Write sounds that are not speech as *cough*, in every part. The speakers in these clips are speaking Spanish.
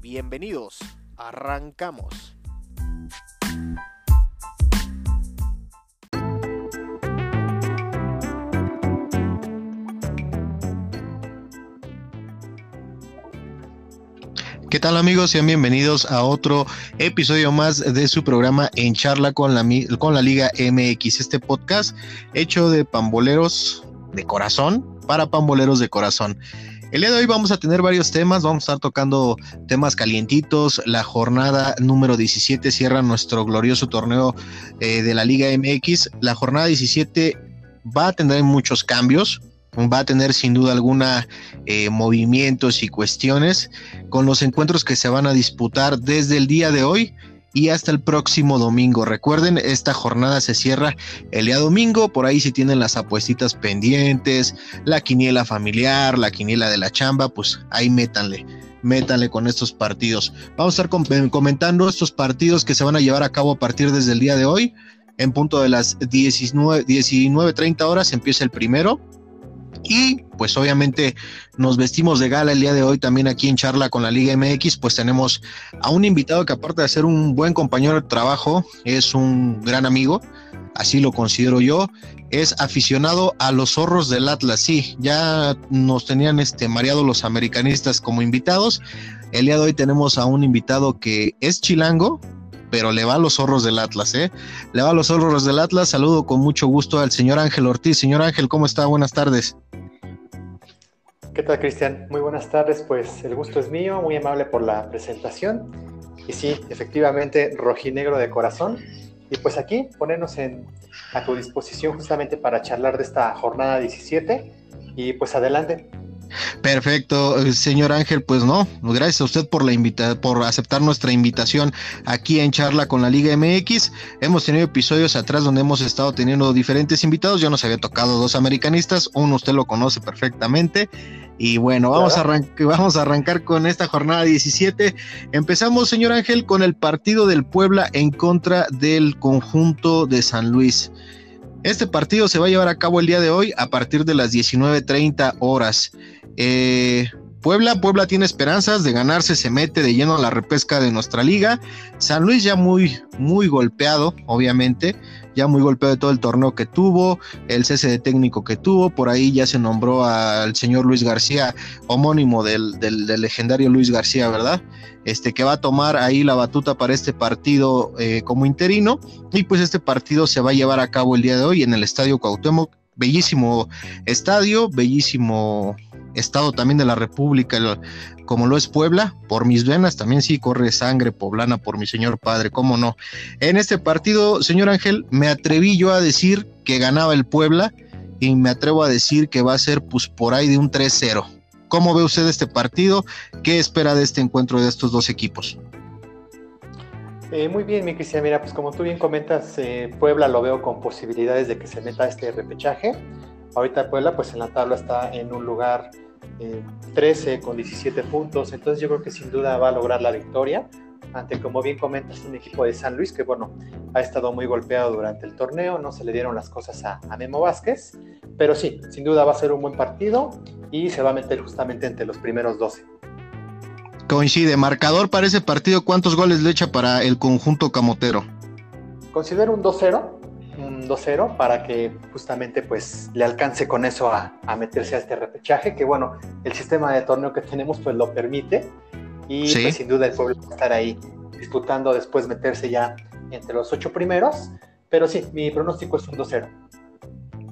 Bienvenidos, arrancamos. ¿Qué tal amigos? Sean bienvenidos a otro episodio más de su programa En Charla con la, con la Liga MX, este podcast hecho de pamboleros de corazón para pamboleros de corazón. El día de hoy vamos a tener varios temas, vamos a estar tocando temas calientitos. La jornada número 17 cierra nuestro glorioso torneo eh, de la Liga MX. La jornada 17 va a tener muchos cambios, va a tener sin duda alguna eh, movimientos y cuestiones con los encuentros que se van a disputar desde el día de hoy y hasta el próximo domingo. Recuerden, esta jornada se cierra el día domingo, por ahí si tienen las apuestitas pendientes, la quiniela familiar, la quiniela de la chamba, pues ahí métanle. Métanle con estos partidos. Vamos a estar comentando estos partidos que se van a llevar a cabo a partir desde el día de hoy. En punto de las 19.30 19, horas empieza el primero y pues obviamente nos vestimos de gala el día de hoy también aquí en charla con la Liga MX, pues tenemos a un invitado que aparte de ser un buen compañero de trabajo, es un gran amigo, así lo considero yo, es aficionado a los zorros del Atlas, sí, ya nos tenían este mareado los americanistas como invitados, el día de hoy tenemos a un invitado que es chilango, pero le va a los zorros del Atlas, ¿eh? Le va a los zorros del Atlas. Saludo con mucho gusto al señor Ángel Ortiz. Señor Ángel, ¿cómo está? Buenas tardes. ¿Qué tal, Cristian? Muy buenas tardes. Pues el gusto es mío, muy amable por la presentación. Y sí, efectivamente, rojinegro de corazón. Y pues aquí ponernos en, a tu disposición justamente para charlar de esta jornada 17. Y pues adelante. Perfecto, eh, señor Ángel, pues no, gracias a usted por la invita por aceptar nuestra invitación aquí en charla con la Liga MX. Hemos tenido episodios atrás donde hemos estado teniendo diferentes invitados. Yo nos había tocado dos americanistas, uno usted lo conoce perfectamente. Y bueno, vamos a, *laughs* vamos a arrancar con esta jornada 17. Empezamos, señor Ángel, con el partido del Puebla en contra del conjunto de San Luis. Este partido se va a llevar a cabo el día de hoy a partir de las 19.30 horas. Eh, Puebla, Puebla tiene esperanzas de ganarse, se mete de lleno a la repesca de nuestra liga. San Luis ya muy, muy golpeado, obviamente, ya muy golpeado de todo el torneo que tuvo, el cese de técnico que tuvo, por ahí ya se nombró al señor Luis García, homónimo del, legendario Luis García, ¿verdad? Este que va a tomar ahí la batuta para este partido eh, como interino, y pues este partido se va a llevar a cabo el día de hoy en el Estadio Cuauhtémoc, bellísimo estadio, bellísimo estado también de la República, como lo es Puebla, por mis venas también sí corre sangre poblana por mi señor padre, cómo no. En este partido, señor Ángel, me atreví yo a decir que ganaba el Puebla y me atrevo a decir que va a ser pues por ahí de un 3-0. ¿Cómo ve usted este partido? ¿Qué espera de este encuentro de estos dos equipos? Eh, muy bien, mi Cristian. Mira, pues como tú bien comentas, eh, Puebla lo veo con posibilidades de que se meta este repechaje. Ahorita Puebla pues en la tabla está en un lugar 13 eh, con 17 puntos, entonces yo creo que sin duda va a lograr la victoria ante, como bien comentas, un equipo de San Luis que, bueno, ha estado muy golpeado durante el torneo, no se le dieron las cosas a, a, Memo Vázquez, pero sí, sin duda va a ser un buen partido y se va a meter justamente entre los primeros 12. Coincide, marcador para ese partido, ¿cuántos goles le echa para el conjunto camotero? Considero un 2-0, 2-0 para que justamente pues le alcance con eso a, meterse a este repechaje, que bueno, el sistema de torneo que tenemos pues lo permite. Y pues, sin duda el pueblo va a estar ahí disputando después meterse ya entre los ocho primeros, pero sí, mi pronóstico es un 2-0.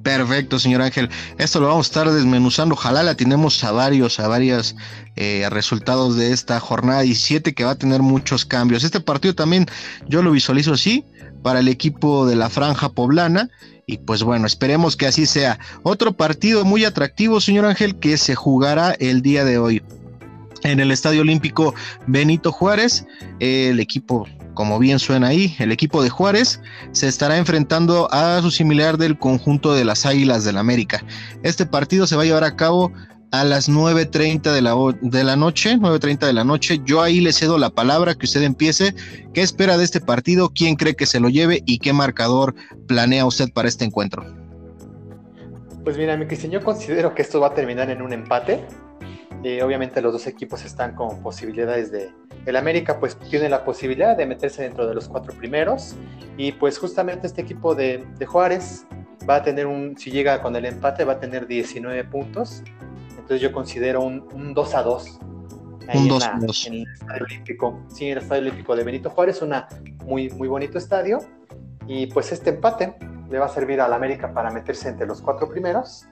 Perfecto, señor Ángel. Esto lo vamos a estar desmenuzando. Ojalá la tenemos a varios, a varios eh, resultados de esta jornada 17 que va a tener muchos cambios. Este partido también yo lo visualizo así para el equipo de la Franja Poblana. Y pues bueno, esperemos que así sea. Otro partido muy atractivo, señor Ángel, que se jugará el día de hoy. en el Estadio Olímpico Benito Juárez. El equipo, como bien suena ahí, el equipo de Juárez se estará enfrentando a su similar del conjunto de las Águilas del la América. Este partido se va a llevar a cabo a las 9.30 de la, de la noche, 9.30 de la noche. Yo ahí le cedo la palabra, que usted empiece. ¿Qué espera de este partido? ¿Quién cree que se lo lleve? ¿Y qué marcador planea usted para este encuentro? Pues mira, mi Cristian, yo considero que esto va a terminar en un empate. Eh, obviamente los dos equipos están con posibilidades de... El América pues tiene la posibilidad de meterse dentro de los cuatro primeros y pues justamente este equipo de, de Juárez va a tener un, si llega con el empate, va a tener 19 puntos. Entonces yo considero un, un 2 a 2. Un 2 a 2. En el Estadio Olímpico. Sí, en el Estadio Olímpico de Benito Juárez, un muy, muy bonito estadio. Y pues este empate le va a servir al América para meterse entre los cuatro primeros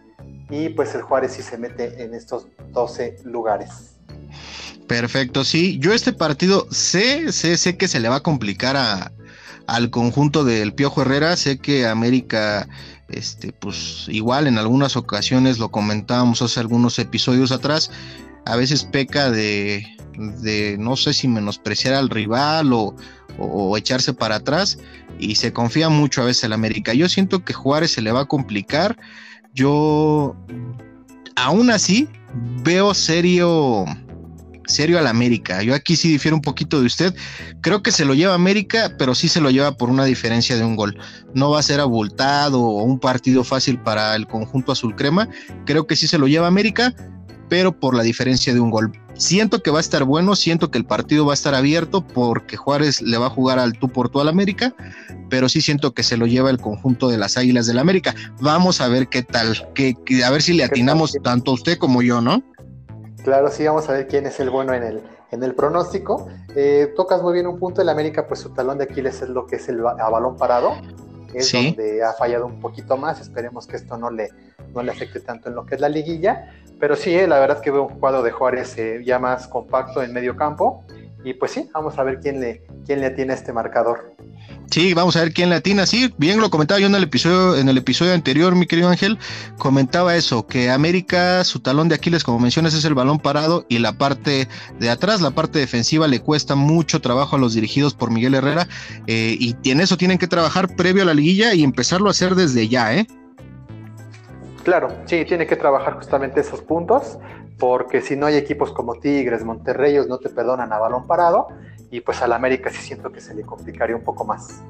y pues el Juárez sí se mete en estos 12 lugares. Perfecto, sí. Yo este partido sé, sé, sé que se le va a complicar a, al conjunto del Piojo Herrera. Sé que América, este, pues igual en algunas ocasiones lo comentábamos hace algunos episodios atrás, a veces peca de, de no sé si menospreciar al rival o, o, echarse para atrás y se confía mucho a veces el América. Yo siento que Juárez se le va a complicar yo aún así veo serio serio al América. Yo aquí sí difiero un poquito de usted. Creo que se lo lleva América, pero sí se lo lleva por una diferencia de un gol. No va a ser abultado o un partido fácil para el conjunto azul crema. Creo que sí se lo lleva América, pero por la diferencia de un gol. Siento que va a estar bueno, siento que el partido va a estar abierto porque Juárez le va a jugar al tú por tú al América, pero sí siento que se lo lleva el conjunto de las Águilas del América. Vamos a ver qué tal, que, a ver si le atinamos tanto usted como yo, ¿no? Claro, sí, vamos a ver quién es el bueno en el, en el pronóstico. Eh, tocas muy bien un punto, el América, pues su talón de Aquiles es lo que es el a balón parado, es donde ha fallado un poquito más, esperemos que esto no le, no le afecte tanto en lo que es la liguilla, pero sí, eh, la verdad que veo un cuadro de Juárez eh, ya más compacto en medio campo. Y pues sí, vamos a ver quién le, quién le tiene este marcador. Sí, vamos a ver quién le atina. Sí, bien lo comentaba yo en el episodio, en el episodio anterior, mi querido Ángel, comentaba eso, que América, su talón de Aquiles, como mencionas, es el balón parado y la parte de atrás, la parte defensiva, le cuesta mucho trabajo a los dirigidos por Miguel Herrera. Eh, y en eso tienen que trabajar previo a la liguilla y empezarlo a hacer desde ya, ¿eh? Claro, sí, tiene que trabajar justamente esos puntos, porque si no hay equipos como Tigres, Monterrey, no te perdonan a balón parado, y pues al América sí siento que se le complicaría un poco más.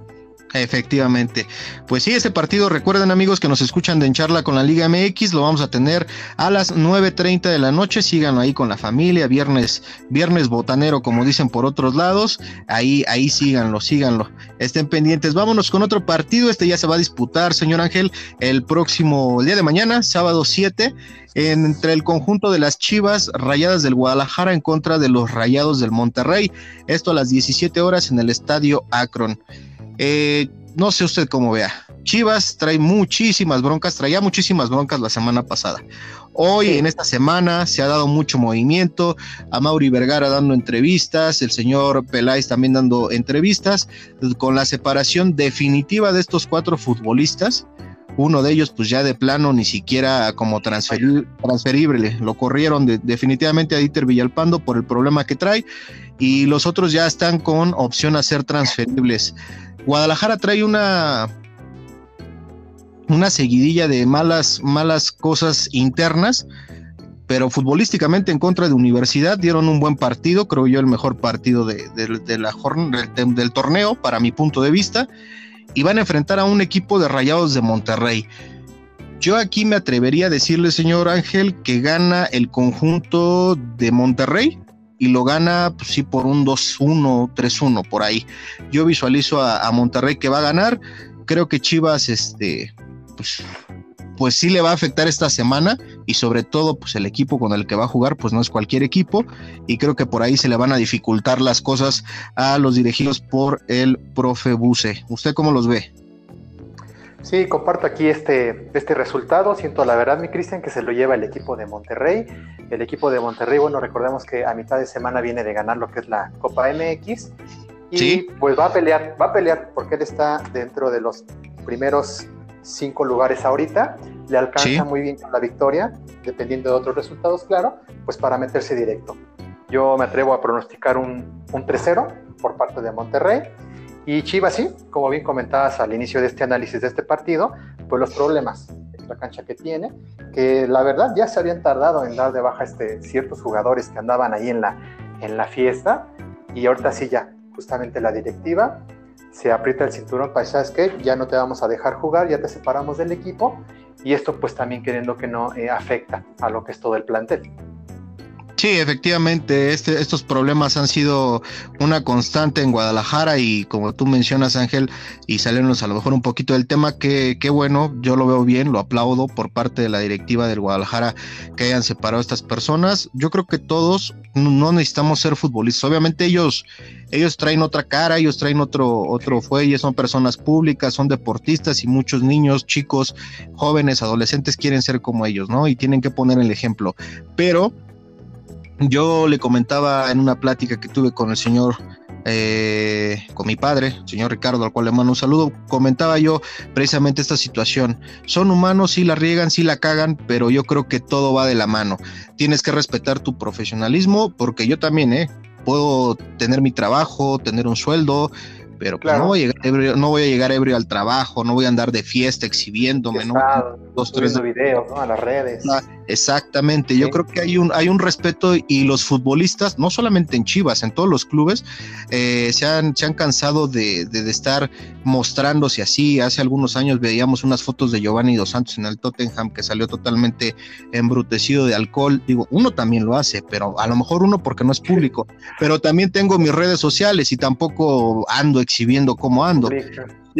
Efectivamente. Pues sí, ese partido, recuerden amigos que nos escuchan de En Charla con la Liga MX, lo vamos a tener a las 9.30 de la noche, síganlo ahí con la familia, viernes, viernes botanero, como dicen por otros lados, ahí, ahí síganlo, síganlo, estén pendientes. Vámonos con otro partido, este ya se va a disputar, señor Ángel, el próximo día de mañana, sábado 7, entre el conjunto de las Chivas Rayadas del Guadalajara en contra de los Rayados del Monterrey, esto a las 17 horas en el Estadio Akron. Eh, no sé usted cómo vea. Chivas trae muchísimas broncas, traía muchísimas broncas la semana pasada. Hoy, en esta semana, se ha dado mucho movimiento. A Mauri Vergara dando entrevistas, el señor Peláez también dando entrevistas, con la separación definitiva de estos cuatro futbolistas. Uno de ellos, pues ya de plano, ni siquiera como transferible. Lo corrieron definitivamente a Dieter Villalpando por el problema que trae. Y los otros ya están con opción a ser transferibles. Guadalajara trae una una seguidilla de malas, malas cosas internas, pero futbolísticamente en contra de Universidad dieron un buen partido, creo yo el mejor partido de, la del, torneo, para mi punto de vista, y van a enfrentar a un equipo de Rayados de Monterrey. Yo aquí me atrevería a decirle, señor Ángel, que gana el conjunto de Monterrey, y lo gana, pues sí, por un 2-1, 3-1, por ahí. Yo visualizo a, Monterrey que va a ganar. Creo que Chivas, este, pues, pues sí le va a afectar esta semana y sobre todo, pues el equipo con el que va a jugar, pues no es cualquier equipo y creo que por ahí se le van a dificultar las cosas a los dirigidos por el profe Buse. ¿Usted cómo los ve? Sí, comparto aquí este, este resultado. Siento la verdad, mi Cristian, que se lo lleva el equipo de Monterrey. El equipo de Monterrey, bueno, recordemos que a mitad de semana viene de ganar lo que es la Copa MX. Y pues va a pelear, va a pelear, porque él está dentro de los primeros cinco lugares ahorita. Le alcanza muy bien con la victoria, dependiendo de otros resultados, claro, pues para meterse directo. Yo me atrevo a pronosticar un, un 3-0 por parte de Monterrey. Y Chivas, sí, como bien comentabas al inicio de este análisis de este partido, pues los problemas la cancha que tiene, que la verdad ya se habían tardado en dar de baja este, ciertos jugadores que andaban ahí en la, en la fiesta, y ahorita sí ya, justamente la directiva se aprieta el cinturón para, ¿sabes qué? Ya no te vamos a dejar jugar, ya te separamos del equipo, y esto pues también queriendo que no eh, afecta a lo que es todo el plantel. Sí, efectivamente, este, estos problemas han sido una constante en Guadalajara y como tú mencionas, Ángel, y salirnos a lo mejor un poquito del tema, que qué bueno, yo lo veo bien, lo aplaudo por parte de la directiva del Guadalajara que hayan separado a estas personas. Yo creo que todos no necesitamos ser futbolistas. Obviamente ellos, ellos traen otra cara, ellos traen otro, otro fuelle, son personas públicas, son deportistas y muchos niños, chicos, jóvenes, adolescentes quieren ser como ellos, ¿no? Y tienen que poner el ejemplo. Pero yo le comentaba en una plática que tuve con el señor, eh, con mi padre, el señor Ricardo, al cual le mando un saludo, comentaba yo precisamente esta situación. Son humanos, sí la riegan, sí la cagan, pero yo creo que todo va de la mano. Tienes que respetar tu profesionalismo, porque yo también, ¿eh? Puedo tener mi trabajo, tener un sueldo, pero pues, no, voy a llegar ebrio, no voy a llegar ebrio al trabajo, no voy a andar de fiesta exhibiéndome, ¿no? Dos, tres videos, ¿no? A las redes. Ah, exactamente, yo creo que hay un, hay un respeto y los futbolistas, no solamente en Chivas, en todos los clubes, eh, se, han, se han cansado de, de, estar mostrándose así. Hace algunos años veíamos unas fotos de Giovanni Dos Santos en el Tottenham que salió totalmente embrutecido de alcohol. Digo, uno también lo hace, pero a lo mejor uno porque no es público, *laughs* pero también tengo mis redes sociales y tampoco ando exhibiendo cómo ando.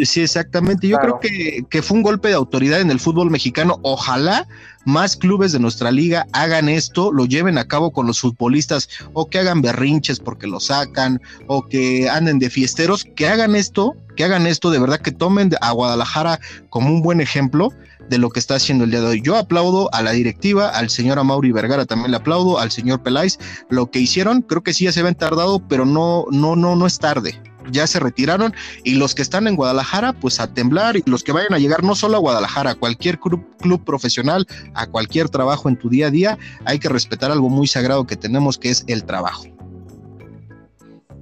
Sí, exactamente. Yo creo que, que, fue un golpe de autoridad en el fútbol mexicano. Ojalá más clubes de nuestra liga hagan esto, lo lleven a cabo con los futbolistas o que hagan berrinches porque lo sacan o que anden de fiesteros, que hagan esto, que hagan esto, de verdad que tomen a Guadalajara como un buen ejemplo de lo que está haciendo el día de hoy. Yo aplaudo a la directiva, al señor Amauri Vergara también le aplaudo, al señor Peláez, lo que hicieron, creo que sí ya se ven tardado, pero no, no, no, no es tarde ya se retiraron y los que están en Guadalajara, pues a temblar y los que vayan a llegar no solo a Guadalajara, a cualquier club, profesional, a cualquier trabajo en tu día a día, hay que respetar algo muy sagrado que tenemos que es el trabajo.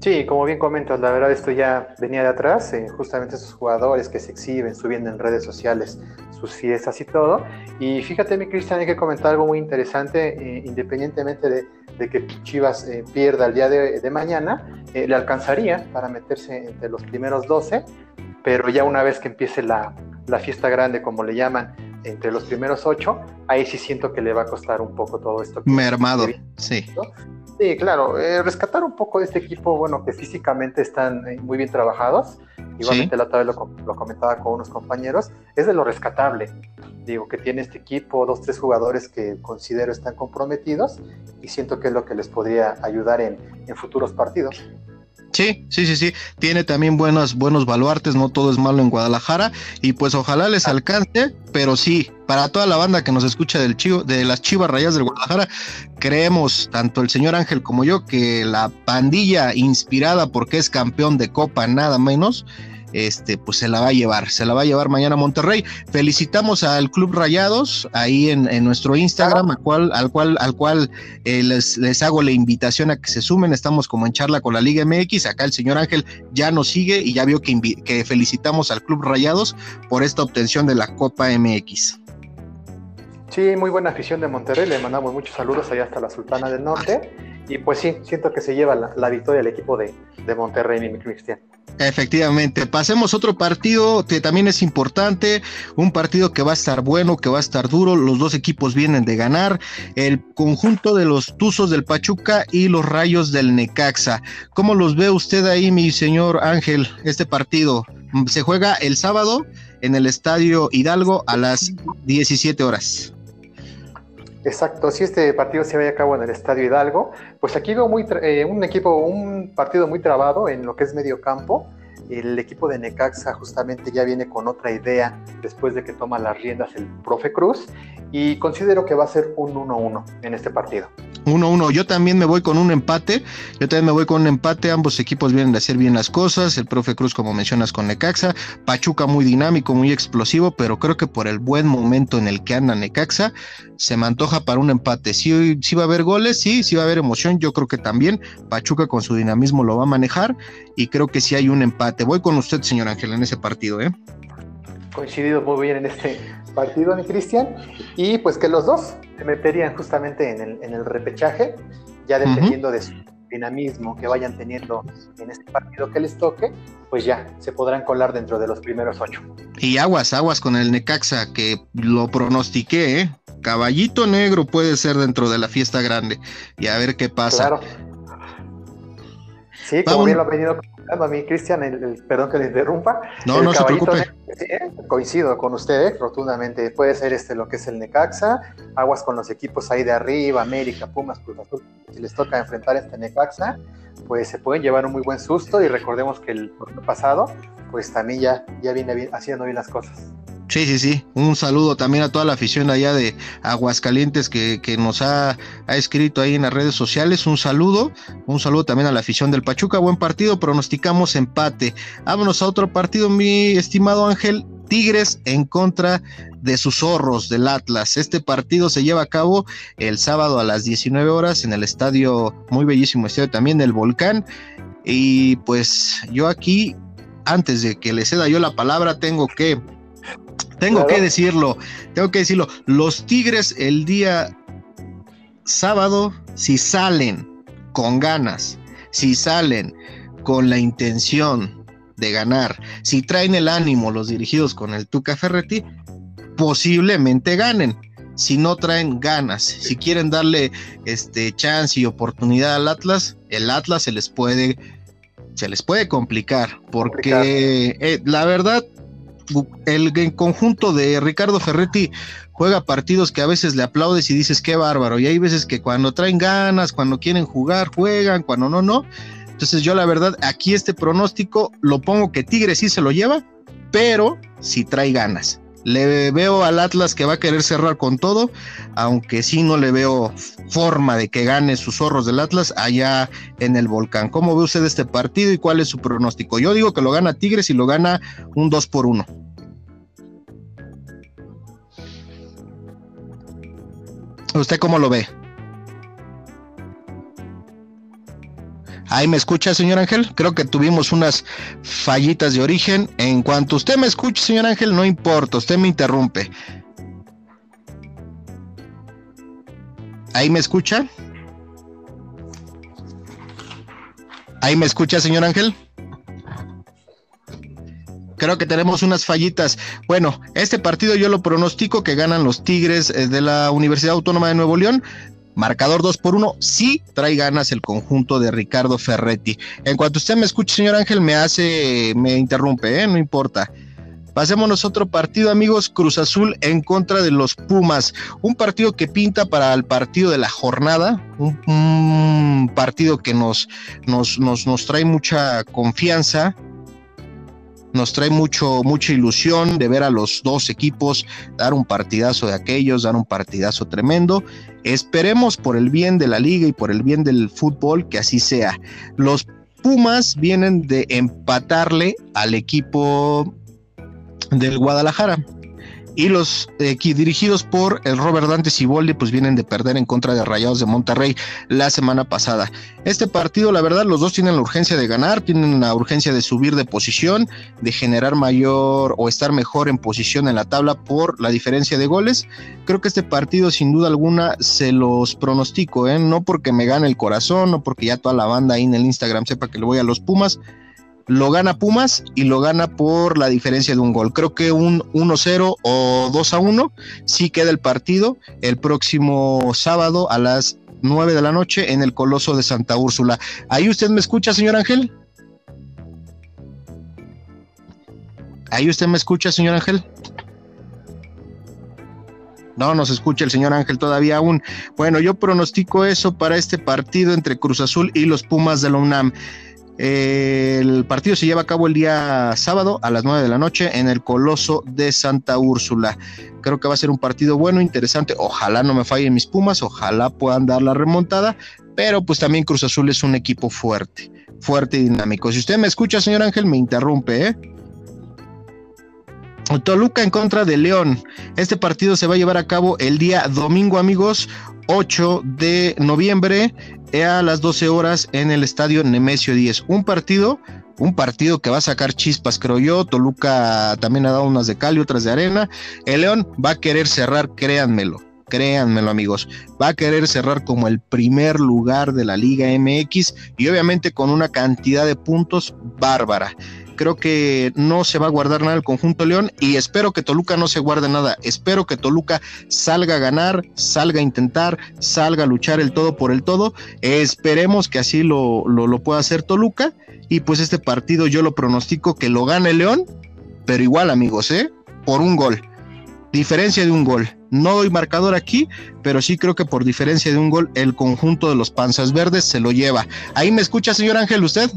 Sí, como bien comentas, la verdad esto ya venía de atrás, eh, justamente esos jugadores que se exhiben, subiendo en redes sociales sus fiestas y todo. Y fíjate, mi Cristian, hay que comentar algo muy interesante, eh, independientemente de, que Chivas eh, pierda el día de, mañana, le alcanzaría para meterse entre los primeros 12, pero ya una vez que empiece la, la fiesta grande, como le llaman, entre los primeros 8, ahí sí siento que le va a costar un poco todo esto. Mermado, sí. Sí, claro, eh, rescatar un poco de este equipo, bueno, que físicamente están eh, muy bien trabajados, igualmente la otra vez lo, lo, comentaba con unos compañeros, es de lo rescatable, digo, que tiene este equipo, dos, tres jugadores que considero están comprometidos y siento que es lo que les podría ayudar en, en futuros partidos. Sí, sí, sí, sí. Tiene también buenos, buenos baluartes, no todo es malo en Guadalajara. Y pues ojalá les alcance, pero sí, para toda la banda que nos escucha del chivo, de las Chivas Rayas del Guadalajara, creemos, tanto el señor Ángel como yo, que la pandilla inspirada porque es campeón de Copa, nada menos, este, pues se la va a llevar, se la va a llevar mañana a Monterrey. Felicitamos al Club Rayados ahí en, nuestro Instagram, al cual, al cual, al cual eh, les, les, hago la invitación a que se sumen. Estamos como en charla con la Liga MX. Acá el señor Ángel ya nos sigue y ya vio que, que felicitamos al Club Rayados por esta obtención de la Copa MX. Sí, muy buena afición de Monterrey. Le mandamos muchos saludos allá hasta la Sultana del Norte. Y pues sí, siento que se lleva la, victoria el equipo de, de Monterrey, mi Cristian. Efectivamente, pasemos otro partido que también es importante, un partido que va a estar bueno, que va a estar duro, los dos equipos vienen de ganar, el conjunto de los Tuzos del Pachuca y los Rayos del Necaxa. ¿Cómo los ve usted ahí, mi señor Ángel, este partido? Se juega el sábado en el Estadio Hidalgo a las 17 horas. Exacto, si este partido se vaya a cabo en el Estadio Hidalgo, pues aquí veo muy, eh, un equipo, un partido muy trabado en lo que es medio campo. El equipo de Necaxa justamente ya viene con otra idea después de que toma las riendas el profe Cruz y considero que va a ser un 1-1 en este partido. 1-1. Yo también me voy con un empate. Yo también me voy con un empate. Ambos equipos vienen de hacer bien las cosas. El profe Cruz, como mencionas, con Necaxa. Pachuca muy dinámico, muy explosivo, pero creo que por el buen momento en el que anda Necaxa, se me antoja para un empate. Sí va a haber goles, sí, sí va a haber emoción. Yo creo que también Pachuca con su dinamismo lo va a manejar y creo que sí hay un empate. Voy con usted, señor Ángel, en ese partido, ¿eh? Coincidido muy bien en este partido, mi Cristian. Y pues que los dos se meterían justamente en el, en el repechaje, ya dependiendo de su dinamismo que vayan teniendo en este partido que les toque, pues ya se podrán colar dentro de los primeros ocho. Y aguas, aguas con el Necaxa, que lo pronostiqué, ¿eh? Caballito negro puede ser dentro de la fiesta grande. Y a ver qué pasa. Claro. Sí, como bien lo ha venido a mí, Cristian, el, perdón que le interrumpa. No, no se preocupe. coincido con usted rotundamente. Puede ser este lo que es el Necaxa, aguas con los equipos ahí de arriba, América, Pumas, Cruz Azul. Si les toca enfrentar este Necaxa, pues se pueden llevar un muy buen susto y recordemos que el pasado, pues también ya, ya viene haciendo bien las cosas. Sí, sí, sí. Un saludo también a toda la afición allá de Aguascalientes que, que nos ha, ha, escrito ahí en las redes sociales. Un saludo. Un saludo también a la afición del Pachuca. Buen partido. Pronosticamos empate. Vámonos a otro partido, mi estimado Ángel. Tigres en contra de sus zorros del Atlas. Este partido se lleva a cabo el sábado a las 19 horas en el estadio, muy bellísimo estadio también del Volcán. Y pues yo aquí, antes de que le ceda yo la palabra, tengo que tengo que decirlo, tengo que decirlo. Los Tigres el día sábado, si salen con ganas, si salen con la intención de ganar, si traen el ánimo los dirigidos con el Tuca Ferretti, posiblemente ganen. Si no traen ganas, si quieren darle este chance y oportunidad al Atlas, el Atlas se les puede se les puede complicar porque eh, la verdad el, conjunto de Ricardo Ferretti juega partidos que a veces le aplaudes y dices qué bárbaro, y hay veces que cuando traen ganas, cuando quieren jugar, juegan, cuando no, no. Entonces yo la verdad, aquí este pronóstico lo pongo que Tigre sí se lo lleva, pero si trae ganas. Le veo al Atlas que va a querer cerrar con todo, aunque sí no le veo forma de que gane sus zorros del Atlas allá en el volcán. ¿Cómo ve usted este partido y cuál es su pronóstico? Yo digo que lo gana Tigres y lo gana un 2 por 1. ¿Usted cómo lo ve? Ahí me escucha, señor Ángel. Creo que tuvimos unas fallitas de origen. En cuanto usted me escuche, señor Ángel, no importa, usted me interrumpe. ¿Ahí me escucha? ¿Ahí me escucha, señor Ángel? Creo que tenemos unas fallitas. Bueno, este partido yo lo pronostico que ganan los Tigres eh, de la Universidad Autónoma de Nuevo León. Marcador 2 por 1, sí trae ganas el conjunto de Ricardo Ferretti. En cuanto usted me escuche, señor Ángel, me hace, me interrumpe, ¿eh? no importa. Pasémonos a otro partido, amigos. Cruz Azul en contra de los Pumas. Un partido que pinta para el partido de la jornada. Un, partido que nos, nos, nos, nos trae mucha confianza nos trae mucho, mucha ilusión de ver a los dos equipos dar un partidazo de aquellos, dar un partidazo tremendo. Esperemos por el bien de la liga y por el bien del fútbol que así sea. Los Pumas vienen de empatarle al equipo del Guadalajara y los eh, dirigidos por el Robert Dante Ciboldi pues vienen de perder en contra de Rayados de Monterrey la semana pasada. Este partido, la verdad, los dos tienen la urgencia de ganar, tienen la urgencia de subir de posición, de generar mayor o estar mejor en posición en la tabla por la diferencia de goles. Creo que este partido, sin duda alguna, se los pronostico, ¿eh? no porque me gane el corazón, no porque ya toda la banda ahí en el Instagram sepa que le voy a los Pumas lo gana Pumas y lo gana por la diferencia de un gol. Creo que un 1-0 o 2-1 sí queda el partido el próximo sábado a las 9 de la noche en el Coloso de Santa Úrsula. ¿Ahí usted me escucha, señor Ángel? ¿Ahí usted me escucha, señor Ángel? No nos escucha el señor Ángel todavía aún. Bueno, yo pronostico eso para este partido entre Cruz Azul y los Pumas de la UNAM. El partido se lleva a cabo el día sábado a las 9 de la noche en el Coloso de Santa Úrsula. Creo que va a ser un partido bueno, interesante. Ojalá no me fallen mis Pumas, ojalá puedan dar la remontada, pero pues también Cruz Azul es un equipo fuerte, fuerte y dinámico. Si usted me escucha, señor Ángel, me interrumpe, ¿eh? Toluca en contra de León. Este partido se va a llevar a cabo el día domingo, amigos, 8 de noviembre a las 12 horas en el estadio Nemesio 10. Un partido, un partido que va a sacar chispas, creo yo. Toluca también ha dado unas de cal y otras de arena. El León va a querer cerrar, créanmelo. Créanmelo amigos, va a querer cerrar como el primer lugar de la Liga MX y obviamente con una cantidad de puntos bárbara creo que no se va a guardar nada el conjunto León y espero que Toluca no se guarde nada. Espero que Toluca salga a ganar, salga a intentar, salga a luchar el todo por el todo. esperemos que así lo, lo, pueda hacer Toluca. Y pues este partido yo lo pronostico que lo gane León, pero igual amigos, ¿eh? Por un gol. Diferencia de un gol. No doy marcador aquí, pero sí creo que por diferencia de un gol el conjunto de los Panzas Verdes se lo lleva. Ahí me escucha, señor Ángel, usted.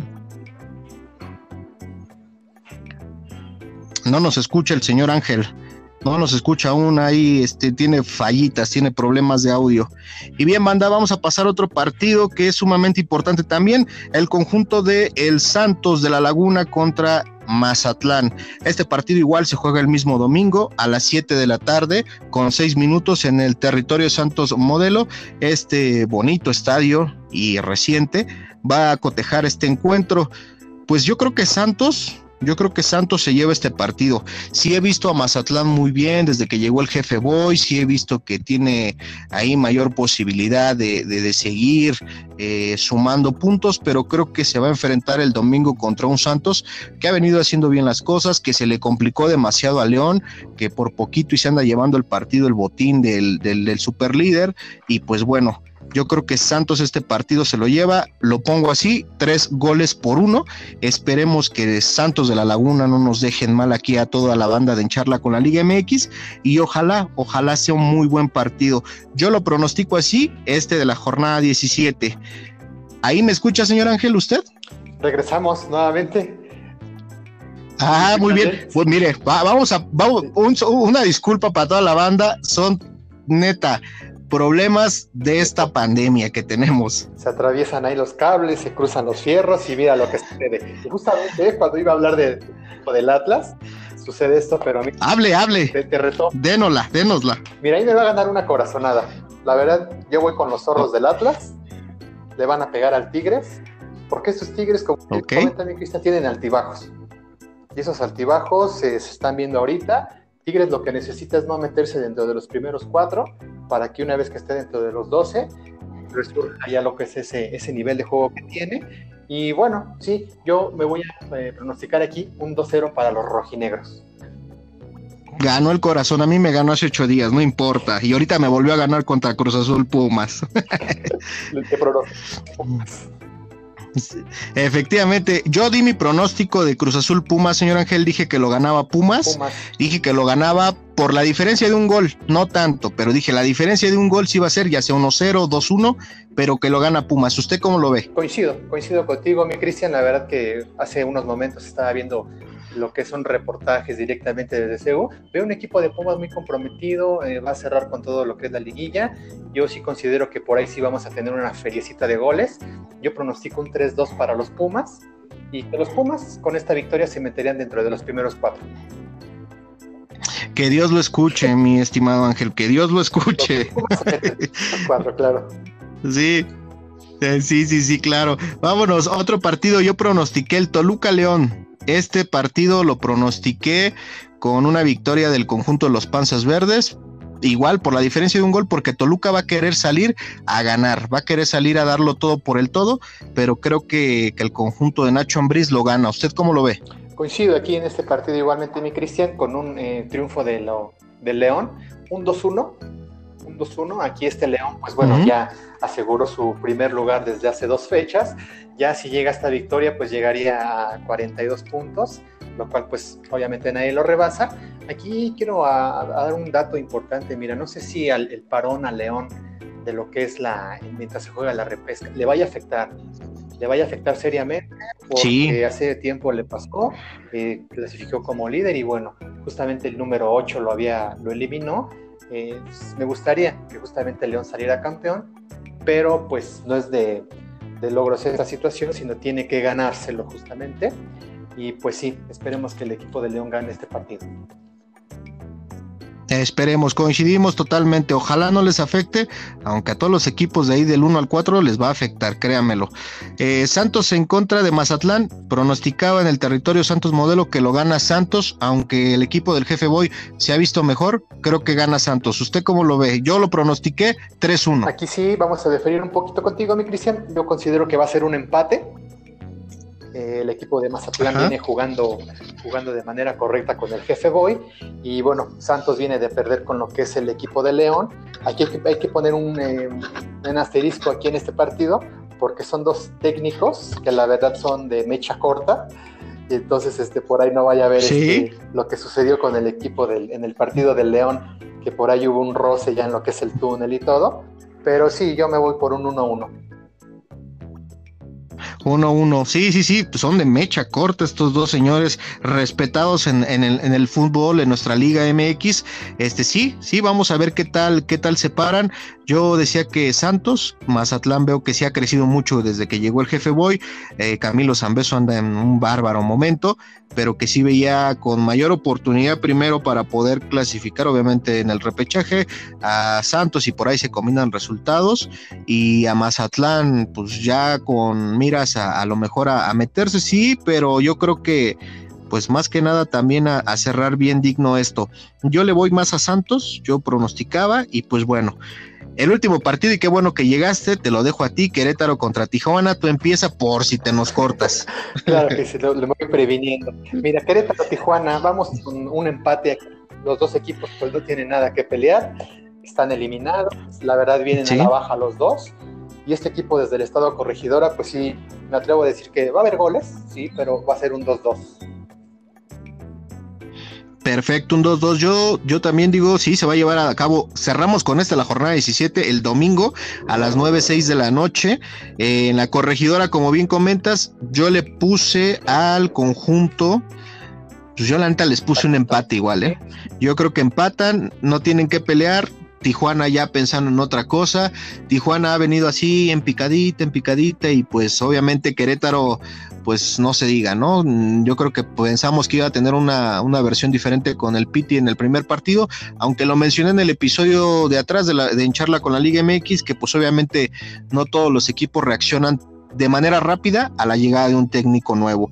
No nos escucha el señor Ángel. No nos escucha aún ahí, este, tiene fallitas, tiene problemas de audio. Y bien, banda, vamos a pasar a otro partido que es sumamente importante también, el conjunto de El Santos de la Laguna contra Mazatlán. Este partido igual se juega el mismo domingo a las 7 de la tarde con 6 minutos en el territorio Santos Modelo. Este bonito estadio y reciente va a cotejar este encuentro. Pues yo creo que Santos yo creo que Santos se lleva este partido. Sí he visto a Mazatlán muy bien desde que llegó el jefe Boy, sí he visto que tiene ahí mayor posibilidad de, de, seguir eh, sumando puntos, pero creo que se va a enfrentar el domingo contra un Santos que ha venido haciendo bien las cosas, que se le complicó demasiado a León, que por poquito y se anda llevando el partido el botín del, del, del super líder, y pues bueno, yo creo que Santos este partido se lo lleva, lo pongo así, tres goles por uno. Esperemos que Santos de la Laguna no nos dejen mal aquí a toda la banda de encharla con la Liga MX y ojalá, ojalá sea un muy buen partido. Yo lo pronostico así, este de la jornada 17. ¿Ahí me escucha, señor Ángel, usted? Regresamos nuevamente. Ah, muy bien. Pues mire, vamos a, vamos, una disculpa para toda la banda, son neta, problemas de esta pandemia que tenemos. Se atraviesan ahí los cables, se cruzan los fierros y mira lo que sucede. justamente cuando iba a hablar de, del Atlas, sucede esto, pero a mí... Hable, hable. Te, te retó. Dénosla, dénosla. Mira, ahí me va a ganar una corazonada. La verdad, yo voy con los zorros del Atlas, le van a pegar al Tigres, porque estos Tigres, como okay. también Cristian, tienen altibajos. Y esos altibajos se están viendo ahorita Tigres lo que necesita es no meterse dentro de los primeros cuatro para que una vez que esté dentro de los doce, resurja ya lo que es ese, ese nivel de juego que tiene. Y bueno, sí, yo me voy a eh, pronosticar aquí un 2-0 para los rojinegros. Ganó el corazón, a mí me ganó hace ocho días, no importa. Y ahorita me volvió a ganar contra Cruz Azul Pumas. *laughs* ¿Qué Pumas. *laughs* Efectivamente, yo di mi pronóstico de Cruz Azul Pumas, señor Ángel, dije que lo ganaba Pumas, dije que lo ganaba por la diferencia de un gol, no tanto, pero dije la diferencia de un gol sí va a ser ya sea 1-0, 2-1, pero que lo gana Pumas. ¿Usted cómo lo ve? Coincido, coincido contigo, mi Cristian, la verdad que hace unos momentos estaba viendo lo que son reportajes directamente desde CEU. Veo un equipo de Pumas muy comprometido, eh, va a cerrar con todo lo que es la liguilla. Yo sí considero que por ahí sí vamos a tener una feriecita de goles. Yo pronostico un 3-2 para los Pumas y que los Pumas con esta victoria se meterían dentro de los primeros cuatro. Que Dios lo escuche, *laughs* mi estimado Ángel, que Dios lo escuche. *laughs* cuatro, claro. Sí, eh, sí, sí, sí, claro. Vámonos, otro partido. Yo pronostiqué el Toluca León. Este partido lo pronostiqué con una victoria del conjunto de los Panzas Verdes, igual por la diferencia de un gol, porque Toluca va a querer salir a ganar, va a querer salir a darlo todo por el todo, pero creo que, el conjunto de Nacho Ambriz lo gana. ¿Usted cómo lo ve? Coincido aquí en este partido igualmente, mi Cristian, con un eh, triunfo de lo, del León, un 2-1, un 2-1. Aquí este León, pues bueno, ya aseguró su primer lugar desde hace dos fechas ya si llega esta victoria, pues llegaría a 42 puntos, lo cual pues obviamente nadie lo rebasa. Aquí quiero dar un dato importante, mira, no sé si al, el parón a León de lo que es la, mientras se juega la repesca, le vaya a afectar. le vaya a afectar seriamente, porque hace tiempo le pasó, eh, clasificó como líder y bueno, justamente el número 8 lo había, lo eliminó. Eh, me gustaría que justamente León saliera campeón, pero pues no es de, de logros esta situación, sino tiene que ganárselo justamente. Y pues sí, esperemos que el equipo de León gane este partido. Esperemos, coincidimos totalmente. Ojalá no les afecte, aunque a todos los equipos de ahí del 1 al 4 les va a afectar, créanmelo. Eh, Santos en contra de Mazatlán, pronosticaba en el territorio Santos Modelo que lo gana Santos, aunque el equipo del jefe Boy se ha visto mejor, creo que gana Santos. ¿Usted cómo lo ve? Yo lo pronostiqué 3-1. Aquí sí, vamos a deferir un poquito contigo, mi Cristian. Yo considero que va a ser un empate eh, el equipo de Mazatlán viene jugando, jugando de manera correcta con el jefe Boy. Y bueno, Santos viene de perder con lo que es el equipo de León. Aquí hay que, poner un, eh, un asterisco aquí en este partido, porque son dos técnicos que la verdad son de mecha corta. Y entonces este, por ahí no vaya a ver este, lo que sucedió con el equipo del, en el partido del León, que por ahí hubo un roce ya en lo que es el túnel y todo. Pero sí, yo me voy por un 1-1. 1-1. Sí, sí, sí, pues son de mecha corta estos dos señores respetados en, el, en, el, fútbol, en nuestra Liga MX. Este sí, sí, vamos a ver qué tal, qué tal se paran. Yo decía que Santos, Mazatlán veo que sí ha crecido mucho desde que llegó el jefe Boy. Eh, Camilo Zambeso anda en un bárbaro momento, pero que sí veía con mayor oportunidad primero para poder clasificar, obviamente, en el repechaje a Santos y por ahí se combinan resultados. Y a Mazatlán, pues ya con miras a, lo mejor a, meterse, sí, pero yo creo que pues más que nada también a, cerrar bien digno esto. Yo le voy más a Santos, yo pronosticaba y pues bueno, el último partido y qué bueno que llegaste, te lo dejo a ti, Querétaro contra Tijuana, tú empieza por si te nos cortas. *laughs* claro que sí, lo, voy previniendo. Mira, Querétaro, Tijuana, vamos con un empate, los dos equipos pues no tienen nada que pelear, están eliminados, la verdad vienen a la baja los dos y este equipo desde el estado corregidora, pues sí, me atrevo a decir que va a haber goles, sí, pero va a ser un 2-2. Perfecto, un 2-2. Yo, yo también digo, sí, se va a llevar a cabo. Cerramos con esta la jornada 17 el domingo a las 9, 6 de la noche. Eh, en la corregidora, como bien comentas, yo le puse al conjunto. Pues yo la neta les puse un empate igual, ¿eh? Yo creo que empatan, no tienen que pelear, Tijuana ya pensando en otra cosa. Tijuana ha venido así en picadita, en picadita y pues obviamente Querétaro pues no se diga, ¿no? Yo creo que pensamos que iba a tener una, una versión diferente con el Piti en el primer partido, aunque lo mencioné en el episodio de atrás de, la, de Encharla con la Liga MX, que pues obviamente no todos los equipos reaccionan de manera rápida a la llegada de un técnico nuevo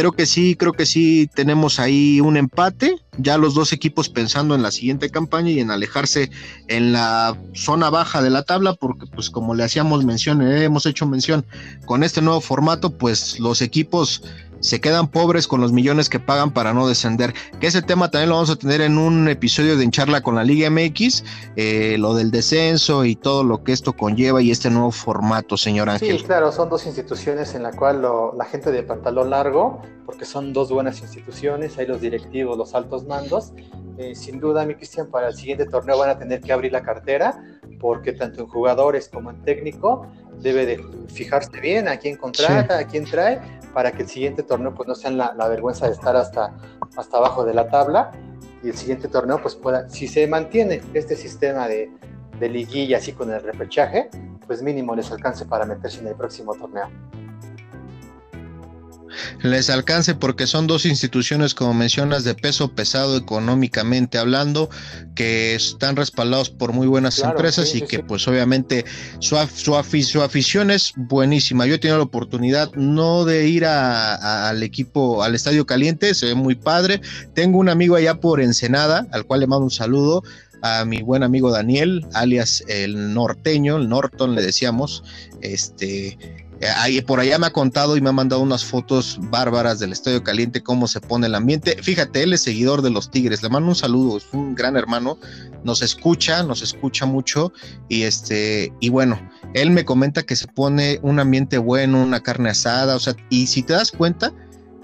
creo que sí, creo que sí tenemos ahí un empate, ya los dos equipos pensando en la siguiente campaña y en alejarse en la zona baja de la tabla, porque pues como le hacíamos mención, eh, hemos hecho mención con este nuevo formato, pues los equipos se quedan pobres con los millones que pagan para no descender. Que ese tema también lo vamos a tener en un episodio de Encharla con la Liga MX, eh, lo del descenso y todo lo que esto conlleva y este nuevo formato, señor Ángel. Sí, claro, son dos instituciones en la cual la gente de pantalón largo, porque son dos buenas instituciones, hay los directivos, los altos mandos. Eh, sin duda, mi Cristian, para el siguiente torneo van a tener que abrir la cartera, porque tanto en jugadores como en técnico debe de fijarse bien a quién contrata, a quién trae, para que el siguiente torneo pues no sea la, la, vergüenza de estar hasta, hasta abajo de la tabla y el siguiente torneo pues pueda, si se mantiene este sistema de, de liguilla así con el repechaje, pues mínimo les alcance para meterse en el próximo torneo les alcance porque son dos instituciones, como mencionas, de peso pesado económicamente hablando, que están respaldados por muy buenas empresas y que pues obviamente su, su, afición es buenísima. Yo he tenido la oportunidad no de ir al equipo, al Estadio Caliente, se ve muy padre. Tengo un amigo allá por Ensenada, al cual le mando un saludo a mi buen amigo Daniel, alias el norteño, el Norton le decíamos, este, Ahí, por allá me ha contado y me ha mandado unas fotos bárbaras del Estadio Caliente, cómo se pone el ambiente. Fíjate, él es seguidor de los Tigres. Le mando un saludo, es un gran hermano. Nos escucha, nos escucha mucho. Y este, y bueno, él me comenta que se pone un ambiente bueno, una carne asada. O sea, y si te das cuenta,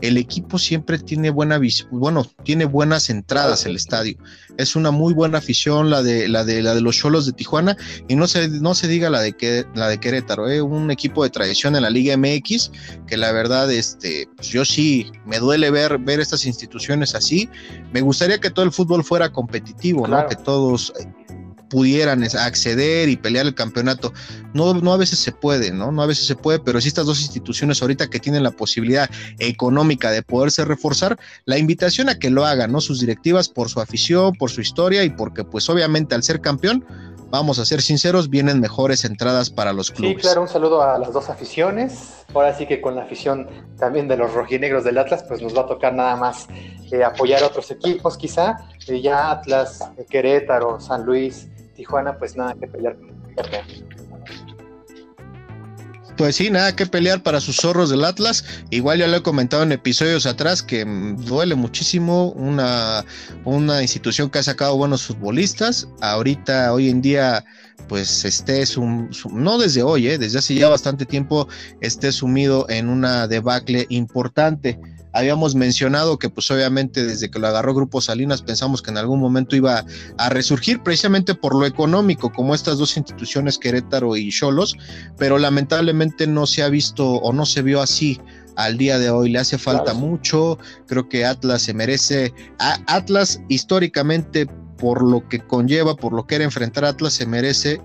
el equipo siempre tiene buena bueno, tiene buenas entradas el estadio. Es una muy buena afición la de la de la de los Cholos de Tijuana y no se no se diga la de que la de Querétaro, ¿eh? un equipo de tradición en la Liga MX que la verdad este pues yo sí me duele ver ver estas instituciones así. Me gustaría que todo el fútbol fuera competitivo, ¿no? Que todos pudieran acceder y pelear el campeonato. No, no a veces se puede, ¿no? No a veces se puede, pero si estas dos instituciones ahorita que tienen la posibilidad económica de poderse reforzar, la invitación a que lo hagan, ¿no? Sus directivas por su afición, por su historia y porque pues obviamente al ser campeón, vamos a ser sinceros, vienen mejores entradas para los clubes. Sí, claro, un saludo a las dos aficiones. Ahora sí que con la afición también de los rojinegros del Atlas, pues nos va a tocar nada más eh, apoyar a otros equipos, quizá. Eh, ya Atlas, eh, Querétaro, San Luis, Tijuana, pues nada que pelear pues sí, nada que pelear para sus zorros del Atlas. Igual ya lo he comentado en episodios atrás que duele muchísimo una, una institución que ha sacado buenos futbolistas. Ahorita, hoy en día, pues esté, un no desde hoy, eh, desde hace ya bastante tiempo, esté sumido en una debacle importante. Habíamos mencionado que pues obviamente desde que lo agarró Grupo Salinas pensamos que en algún momento iba a resurgir precisamente por lo económico, como estas dos instituciones, Querétaro y Cholos, pero lamentablemente no se ha visto o no se vio así al día de hoy. Le hace falta mucho. Creo que Atlas se merece. Atlas históricamente, por lo que conlleva, por lo que era enfrentar Atlas, se merece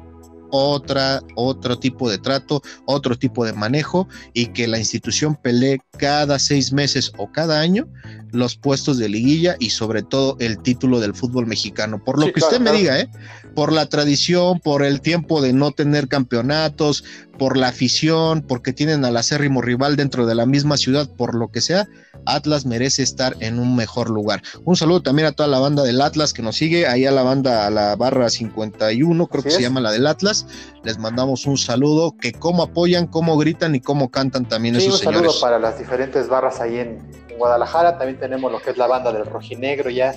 otra, otro tipo de trato, otro tipo de manejo y que la institución pelee cada seis meses o cada año los puestos de liguilla y sobre todo el título del fútbol mexicano. Por lo que usted me diga, ¿eh? por la tradición, por el tiempo de no tener campeonatos, por la afición, porque tienen al acérrimo rival dentro de la misma ciudad, por lo que sea, Atlas merece estar en un mejor lugar. Un saludo también a toda la banda del Atlas que nos sigue, ahí a la banda, a la barra 51, creo que se llama la del Atlas. Les mandamos un saludo, que cómo apoyan, cómo gritan y cómo cantan también esos señores. Un saludo para las diferentes barras ahí en, Guadalajara, también tenemos lo que es la banda del rojinegro, ya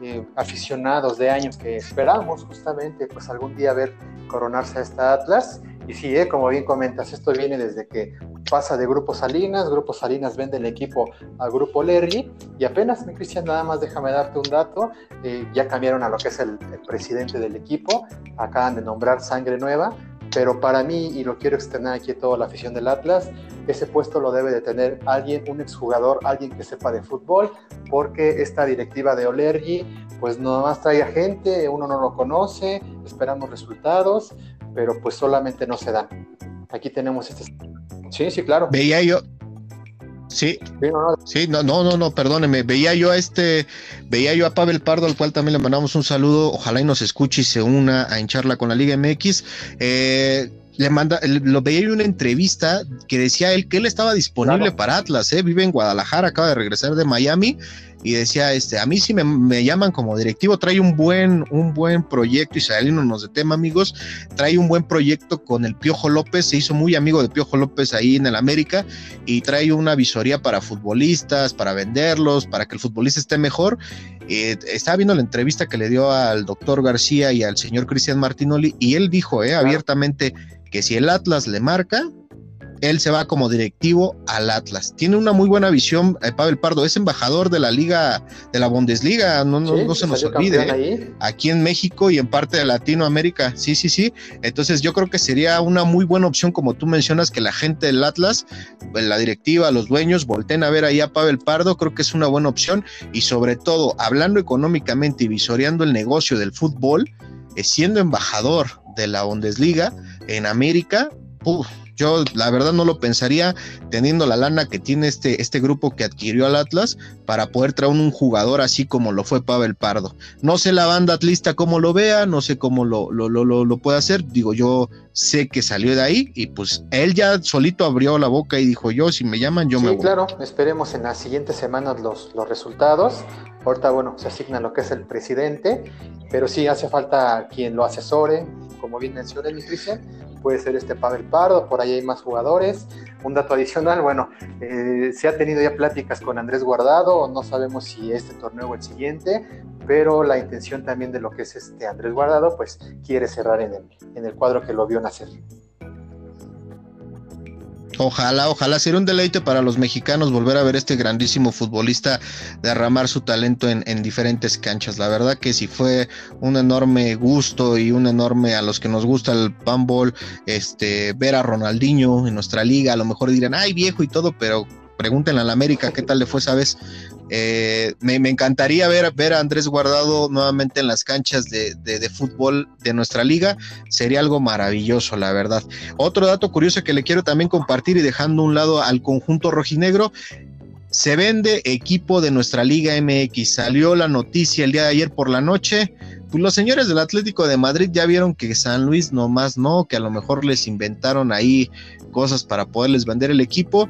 eh, aficionados de años que esperamos justamente pues algún día ver coronarse a esta Atlas. Y sí, eh, como bien comentas, esto viene desde que pasa de Grupo Salinas, Grupo Salinas vende el equipo a Grupo Lerry y apenas, mi Cristian, nada más déjame darte un dato, eh, ya cambiaron a lo que es el, el presidente del equipo, acaban de nombrar Sangre Nueva, pero para mí, y lo quiero externar aquí a toda la afición del Atlas, ese puesto lo debe de tener alguien, un exjugador, alguien que sepa de fútbol, porque esta directiva de Olergi, pues nada más trae a gente, uno no lo conoce, esperamos resultados, pero pues solamente no se dan. Aquí tenemos este... Sí, sí, claro. Veía yo, Sí, sí, no, no, no, no, perdóneme. Veía yo a este, veía yo a Pavel Pardo, al cual también le mandamos un saludo. Ojalá y nos escuche y se una a hincharla con la Liga MX. Eh, le manda, lo veía en una entrevista que decía él que él estaba disponible para Atlas, ¿eh? vive en Guadalajara, acaba de regresar de Miami y decía, este, a mí sí me, llaman como directivo, trae un buen, un buen proyecto, israelino nos de tema, amigos, trae un buen proyecto con el Piojo López, se hizo muy amigo de Piojo López ahí en el América y trae una visoría para futbolistas, para venderlos, para que el futbolista esté mejor. Eh, estaba viendo la entrevista que le dio al doctor García y al señor Cristian Martinoli y él dijo eh, abiertamente que si el Atlas le marca, él se va como directivo al Atlas. Tiene una muy buena visión, eh, Pavel Pardo, es embajador de la liga, de la Bundesliga, no, no, se nos olvide, ¿eh? aquí en México y en parte de Latinoamérica, sí, sí, sí. Entonces yo creo que sería una muy buena opción, como tú mencionas, que la gente del Atlas, pues, la directiva, los dueños, volteen a ver ahí a Pavel Pardo, creo que es una buena opción y sobre todo, hablando económicamente y visoreando el negocio del fútbol, eh, siendo embajador de la Bundesliga, en América, yo la verdad no lo pensaría teniendo la lana que tiene este, este grupo que adquirió al Atlas para poder traer un, jugador así como lo fue Pavel Pardo. No sé la banda atlista cómo lo vea, no sé cómo lo, lo, lo, lo, puede hacer. Digo, yo sé que salió de ahí y pues él ya solito abrió la boca y dijo yo, si me llaman, yo me voy. claro, esperemos en las siguientes semanas los, los resultados. Ahorita, bueno, se asigna lo que es el presidente, pero sí hace falta quien lo asesore, como bien mencioné, mi Cristian puede ser este Pavel Pardo, por ahí hay más jugadores. Un dato adicional, bueno, eh, se ha tenido ya pláticas con Andrés Guardado, no sabemos si este torneo o el siguiente, pero la intención también de lo que es este Andrés Guardado, pues quiere cerrar en el, en el cuadro que lo vio nacer. Ojalá, ojalá sería un deleite para los mexicanos volver a ver este grandísimo futbolista derramar su talento en, diferentes canchas. La verdad que sí fue un enorme gusto y un enorme a los que nos gusta el panball, este, ver a Ronaldinho en nuestra liga. A lo mejor dirán, ay viejo y todo, pero pregúntenle a la América qué tal le fue esa vez. Eh, me, encantaría ver, ver a Andrés Guardado nuevamente en las canchas de, fútbol de nuestra liga. Sería algo maravilloso, la verdad. Otro dato curioso que le quiero también compartir y dejando un lado al conjunto rojinegro. Se vende equipo de nuestra Liga MX. Salió la noticia el día de ayer por la noche. Pues los señores del Atlético de Madrid ya vieron que San Luis nomás no, que a lo mejor les inventaron ahí cosas para poderles vender el equipo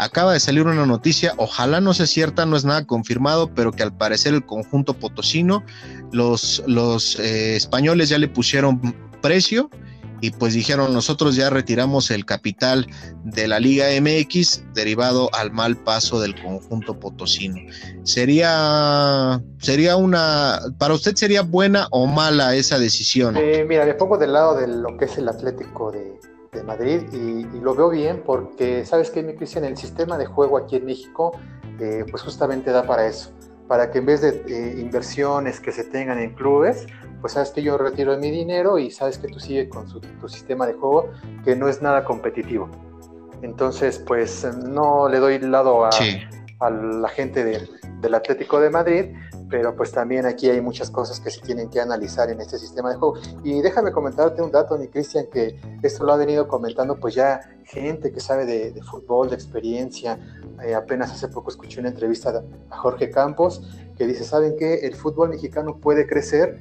acaba de salir una noticia, ojalá no sea cierta, no es nada confirmado, pero que al parecer el conjunto potosino, los, eh, españoles ya le pusieron precio y pues dijeron nosotros ya retiramos el capital de la Liga MX derivado al mal paso del conjunto potosino. Sería, sería una, para usted sería buena o mala esa decisión. Eh, mira, le pongo del lado de lo que es el Atlético de, de Madrid y, lo veo bien porque, ¿sabes qué, mi Cristian? El sistema de juego aquí en México, eh, pues justamente da para eso, para que en vez de eh, inversiones que se tengan en clubes, pues sabes que yo retiro mi dinero y sabes que tú sigues con tu sistema de juego que no es nada competitivo. Entonces, pues no le doy lado a, a la gente del Atlético de Madrid, pero pues también aquí hay muchas cosas que se tienen que analizar en este sistema de juego. Y déjame comentarte un dato, mi Cristian, que esto lo ha venido comentando pues ya gente que sabe de, fútbol, de experiencia. Eh, apenas hace poco escuché una entrevista a Jorge Campos que dice, ¿saben qué? El fútbol mexicano puede crecer,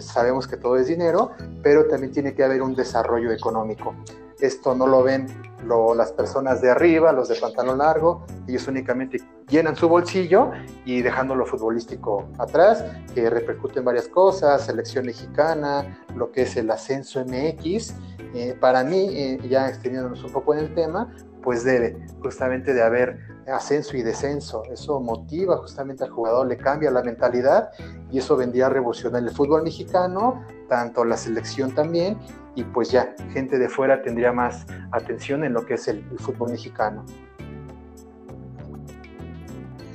sabemos que todo es dinero, pero también tiene que haber un desarrollo económico. Esto no lo ven las personas de arriba, los de pantalón largo, ellos únicamente llenan su bolsillo y dejando lo futbolístico atrás, que repercute en varias cosas, selección mexicana, lo que es el ascenso MX. Eh, para mí, eh, ya extendiéndonos un poco en el tema, pues debe justamente de haber ascenso y descenso. Eso motiva justamente al jugador, le cambia la mentalidad y eso vendría a revolucionar el fútbol mexicano, tanto la selección también, y pues ya gente de fuera tendría más atención en lo que es el, fútbol mexicano.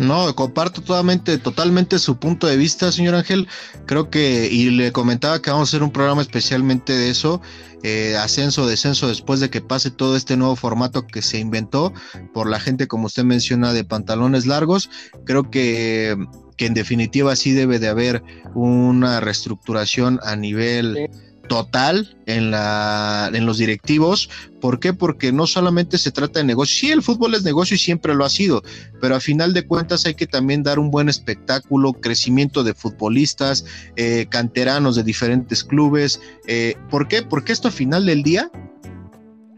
No, comparto totalmente, totalmente su punto de vista, señor Ángel. Creo que, y le comentaba que vamos a hacer un programa especialmente de eso, eh, ascenso, descenso, después de que pase todo este nuevo formato que se inventó por la gente, como usted menciona, de pantalones largos. Creo que, que en definitiva sí debe de haber una reestructuración a nivel total en, la, en los directivos. ¿Por qué? Porque no solamente se trata de negocio, sí, el fútbol es negocio y siempre lo ha sido, pero a final de cuentas hay que también dar un buen espectáculo, crecimiento de futbolistas, eh, canteranos de diferentes clubes. Eh, ¿Por qué? Porque esto a final del día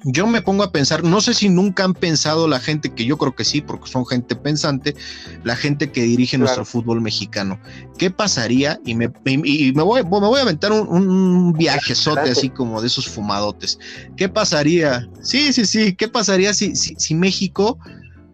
yo me pongo a pensar, no sé si nunca han pensado la gente, que yo creo que sí, porque son gente pensante, la gente que dirige nuestro fútbol mexicano. ¿Qué pasaría? Y me, me, voy, me voy a aventar un, un viajezote así como de esos fumadotes. ¿Qué pasaría? Sí, sí, sí. ¿Qué pasaría si, si, si México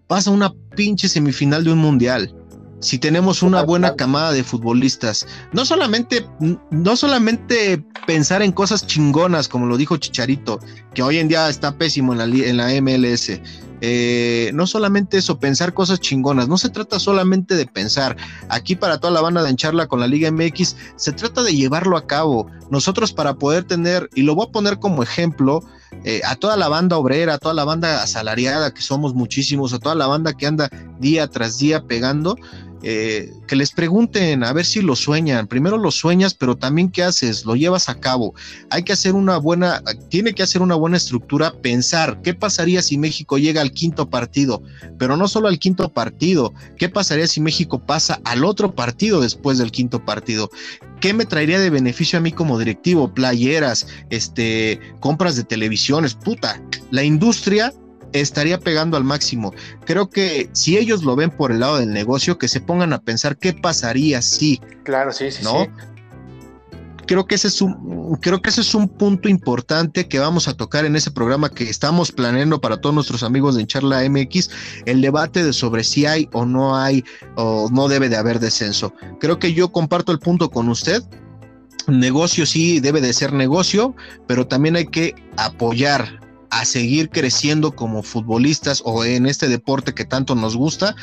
pasa una pinche semifinal de un mundial? Si tenemos una buena camada de futbolistas. No solamente, no solamente pensar en cosas chingonas, como lo dijo Chicharito, que hoy en día está pésimo en la, en la MLS. Eh, no solamente eso, pensar cosas chingonas. No se trata solamente de pensar. Aquí para toda la banda de encharla con la Liga MX, se trata de llevarlo a cabo. Nosotros para poder tener, y lo voy a poner como ejemplo, eh, a toda la banda obrera, a toda la banda asalariada, que somos muchísimos, a toda la banda que anda día tras día pegando, eh, que les pregunten a ver si lo sueñan. Primero lo sueñas, pero también qué haces, lo llevas a cabo. Hay que hacer una buena, tiene que hacer una buena estructura, pensar qué pasaría si México llega al quinto partido, pero no solo al quinto partido, qué pasaría si México pasa al otro partido después del quinto partido. ¿Qué me traería de beneficio a mí como directivo? Playeras, este, compras de televisiones, puta. La industria estaría pegando al máximo. Creo que si ellos lo ven por el lado del negocio, que se pongan a pensar qué pasaría si. Claro, sí, sí, ¿no? Creo que, ese es un, creo que ese es un punto importante que vamos a tocar en ese programa que estamos planeando para todos nuestros amigos de Charla MX, el debate de sobre si hay o no hay o no debe de haber descenso. Creo que yo comparto el punto con usted. Negocio sí debe de ser negocio, pero también hay que apoyar a seguir creciendo como futbolistas o en este deporte que tanto nos gusta,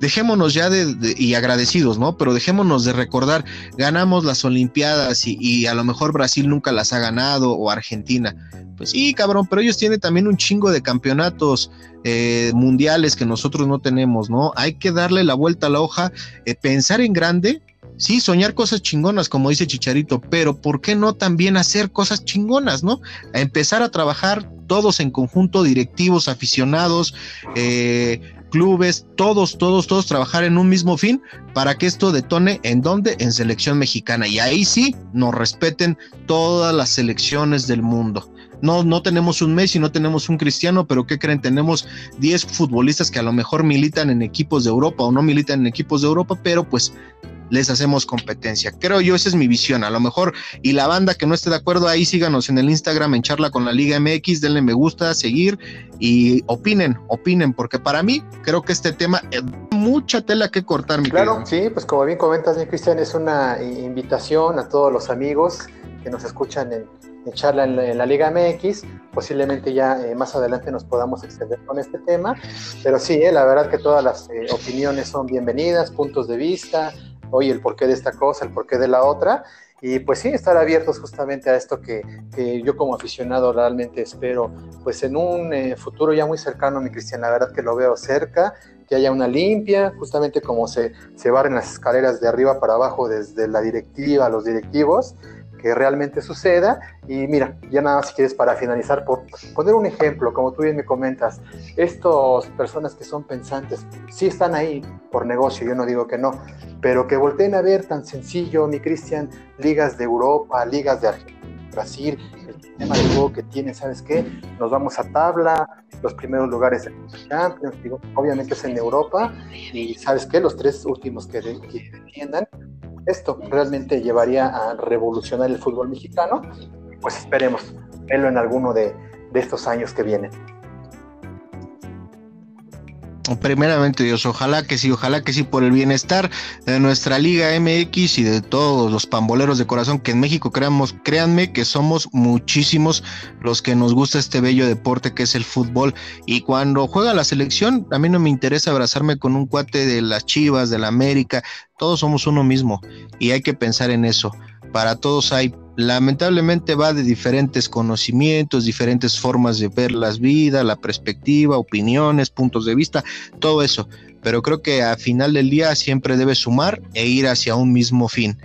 dejémonos ya de, y agradecidos, ¿no? Pero dejémonos de recordar, ganamos las Olimpiadas y, a lo mejor Brasil nunca las ha ganado o Argentina. Pues sí, cabrón, pero ellos tienen también un chingo de campeonatos eh, mundiales que nosotros no tenemos, ¿no? Hay que darle la vuelta a la hoja, eh, pensar en grande Sí, soñar cosas chingonas, como dice Chicharito, pero ¿por qué no también hacer cosas chingonas, no? A empezar a trabajar todos en conjunto, directivos, aficionados, eh, clubes, todos, todos, todos trabajar en un mismo fin para que esto detone en dónde? En selección mexicana. Y ahí sí nos respeten todas las selecciones del mundo. No, no tenemos un Messi, no tenemos un Cristiano, pero ¿qué creen? Tenemos 10 futbolistas que a lo mejor militan en equipos de Europa o no militan en equipos de Europa, pero pues les hacemos competencia. Creo yo, esa es mi visión. A lo mejor, y la banda que no esté de acuerdo, ahí síganos en el Instagram en charla con la Liga MX, denle me gusta, seguir y opinen, opinen, porque para mí creo que este tema es mucha tela que cortar, mi Claro, sí, pues como bien comentas, mi Cristian, es una invitación a todos los amigos que nos escuchan en, charla en la, Liga MX. Posiblemente ya eh, más adelante nos podamos extender con este tema. Pero sí, eh, la verdad que todas las eh, opiniones son bienvenidas, puntos de vista, oye, el porqué de esta cosa, el porqué de la otra. Y pues sí, estar abiertos justamente a esto que, yo como aficionado realmente espero, pues en un eh, futuro ya muy cercano, mi Cristian, la verdad que lo veo cerca, que haya una limpia, justamente como se, se barren las escaleras de arriba para abajo desde la directiva a los directivos, que realmente suceda. Y mira, ya nada más si quieres para finalizar, por poner un ejemplo, como tú bien me comentas, estas personas que son pensantes, sí están ahí por negocio, yo no digo que no, pero que volteen a ver tan sencillo, mi Cristian, ligas de Europa, ligas de Argentina. Brasil, el sistema de juego que tiene, ¿sabes qué? Nos vamos a tabla, los primeros lugares de Champions, digo, obviamente es en Europa, y ¿sabes qué? Los tres últimos que, que defiendan, esto realmente llevaría a revolucionar el fútbol mexicano. Pues esperemos verlo en alguno de, de estos años que vienen. Primeramente Dios, ojalá que sí, ojalá que sí por el bienestar de nuestra Liga MX y de todos los pamboleros de corazón que en México creamos, créanme que somos muchísimos los que nos gusta este bello deporte que es el fútbol y cuando juega la selección a mí no me interesa abrazarme con un cuate de las Chivas, de la América, todos somos uno mismo y hay que pensar en eso. Para todos hay lamentablemente va de diferentes conocimientos, diferentes formas de ver las vidas, la perspectiva, opiniones, puntos de vista, todo eso. Pero creo que al final del día siempre debe sumar e ir hacia un mismo fin.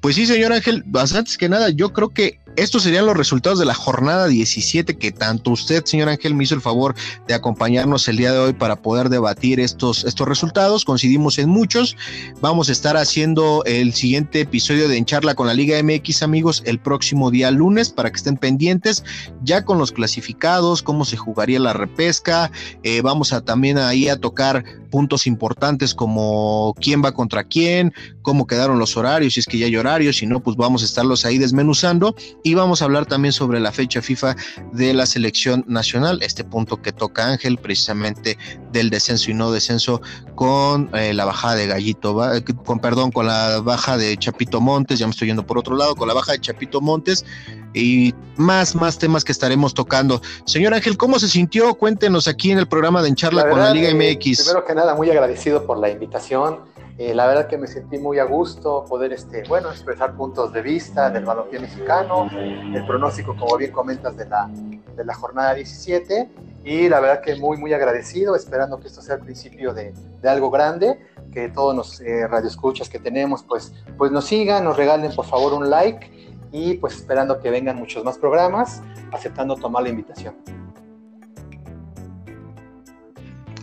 Pues sí, señor Ángel, antes que nada, yo creo que estos serían los resultados de la jornada 17 que tanto usted, señor Ángel, me hizo el favor de acompañarnos el día de hoy para poder debatir estos, estos resultados. Coincidimos en muchos. Vamos a estar haciendo el siguiente episodio de En Charla con la Liga MX, amigos, el próximo día lunes para que estén pendientes ya con los clasificados, cómo se jugaría la repesca. Eh, vamos a también ahí a tocar puntos importantes como quién va contra quién, cómo quedaron los horarios, si es que ya hay horarios, si no, pues vamos a estarlos ahí desmenuzando y vamos a hablar también sobre la fecha FIFA de la selección nacional, este punto que toca Ángel, precisamente del descenso y no descenso con eh, la bajada de Gallito, con perdón, con la baja de Chapito Montes, ya me estoy yendo por otro lado, con la baja de Chapito Montes y más, más temas que estaremos tocando. Señor Ángel, ¿cómo se sintió? Cuéntenos aquí en el programa de En Charla con la Liga MX. Primero que nada, muy agradecido por la invitación eh, la verdad que me sentí muy a gusto poder, este, bueno, expresar puntos de vista del balompié mexicano, el pronóstico, como bien comentas, de la, de la jornada 17. Y la verdad que muy, muy agradecido, esperando que esto sea el principio de, de algo grande, que todos los eh, radioescuchas que tenemos, pues, pues nos sigan, nos regalen por favor un like y pues esperando que vengan muchos más programas, aceptando tomar la invitación.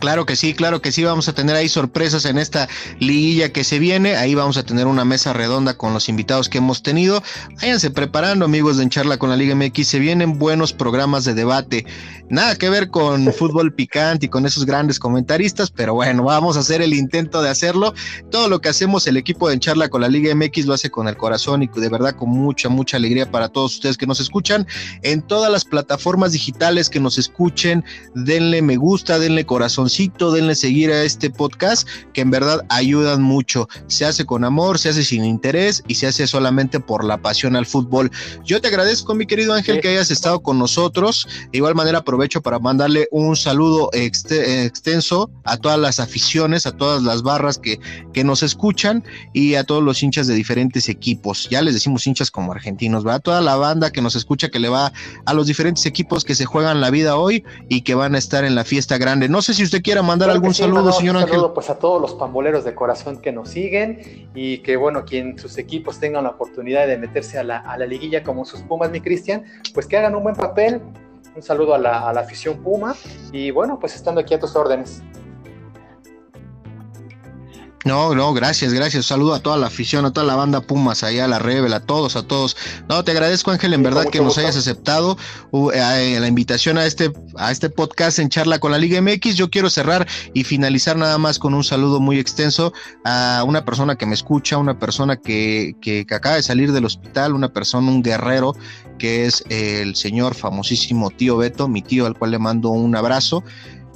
Claro que sí, claro que sí, vamos a tener ahí sorpresas en esta liguilla que se viene, ahí vamos a tener una mesa redonda con los invitados que hemos tenido. Váyanse preparando amigos de Encharla con la Liga MX, se vienen buenos programas de debate, nada que ver con *laughs* fútbol picante y con esos grandes comentaristas, pero bueno, vamos a hacer el intento de hacerlo. Todo lo que hacemos el equipo de Encharla con la Liga MX lo hace con el corazón y de verdad con mucha, mucha alegría para todos ustedes que nos escuchan en todas las plataformas digitales que nos escuchen, denle me gusta, denle corazón corazoncito, denle seguir a este podcast, que en verdad ayudan mucho. Se hace con amor, se hace sin interés y se hace solamente por la pasión al fútbol. Yo te agradezco, mi querido Ángel, que hayas estado con nosotros. De igual manera, aprovecho para mandarle un saludo extenso a todas las aficiones, a todas las barras que, que nos escuchan y a todos los hinchas de diferentes equipos. Ya les decimos hinchas como argentinos, ¿va? Toda la banda que nos escucha, que le va a los diferentes equipos que se juegan la vida hoy y que van a estar en la fiesta grande. No sé si usted quiera mandar algún saludo, señor Ángel. Saludo, pues a todos los pamboleros de corazón que nos siguen y que, bueno, quien sus equipos tengan la oportunidad de meterse a la, a la liguilla como sus Pumas, mi Cristian, pues que hagan un buen papel. Un saludo a la, a la afición Puma y, bueno, pues estando aquí a tus órdenes. No, no, gracias, gracias. Saludo a toda la afición, a toda la banda Pumas, allá a la Rebel, a todos, a todos. No, te agradezco, Ángel, en verdad que nos hayas aceptado eh, la invitación a este, a este podcast en charla con la Liga MX. Yo quiero cerrar y finalizar nada más con un saludo muy extenso a una persona que me escucha, una persona que, que, que acaba de salir del hospital, una persona, un guerrero, que es el señor famosísimo tío Beto, mi tío, al cual le mando un abrazo.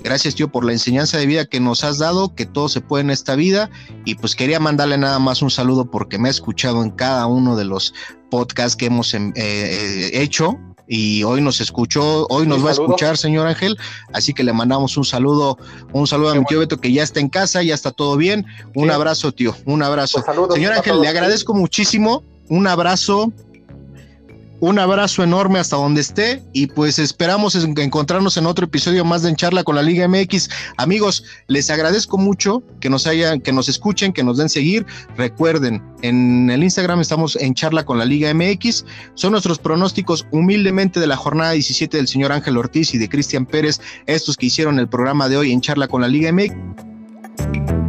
Gracias, tío, por la enseñanza de vida que nos has dado, que todo se puede en esta vida. Y pues quería mandarle nada más un saludo porque me ha escuchado en cada uno de los podcasts que hemos em, eh, hecho. Y hoy nos escuchó, hoy nos va a escuchar, señor Ángel. Así que le mandamos un saludo, un saludo a mi tío Beto que ya está en casa, ya está todo bien. Un abrazo, tío, un abrazo. Pues señor Ángel, le agradezco muchísimo. Un abrazo, un abrazo enorme hasta donde esté y pues esperamos encontrarnos en otro episodio más de En Charla con la Liga MX. Amigos, les agradezco mucho que nos hayan, que nos escuchen, que nos den seguir. Recuerden, en el Instagram estamos en Charla con la Liga MX. Son nuestros pronósticos humildemente de la jornada 17 del señor Ángel Ortiz y de Cristian Pérez, estos que hicieron el programa de hoy en Charla con la Liga MX.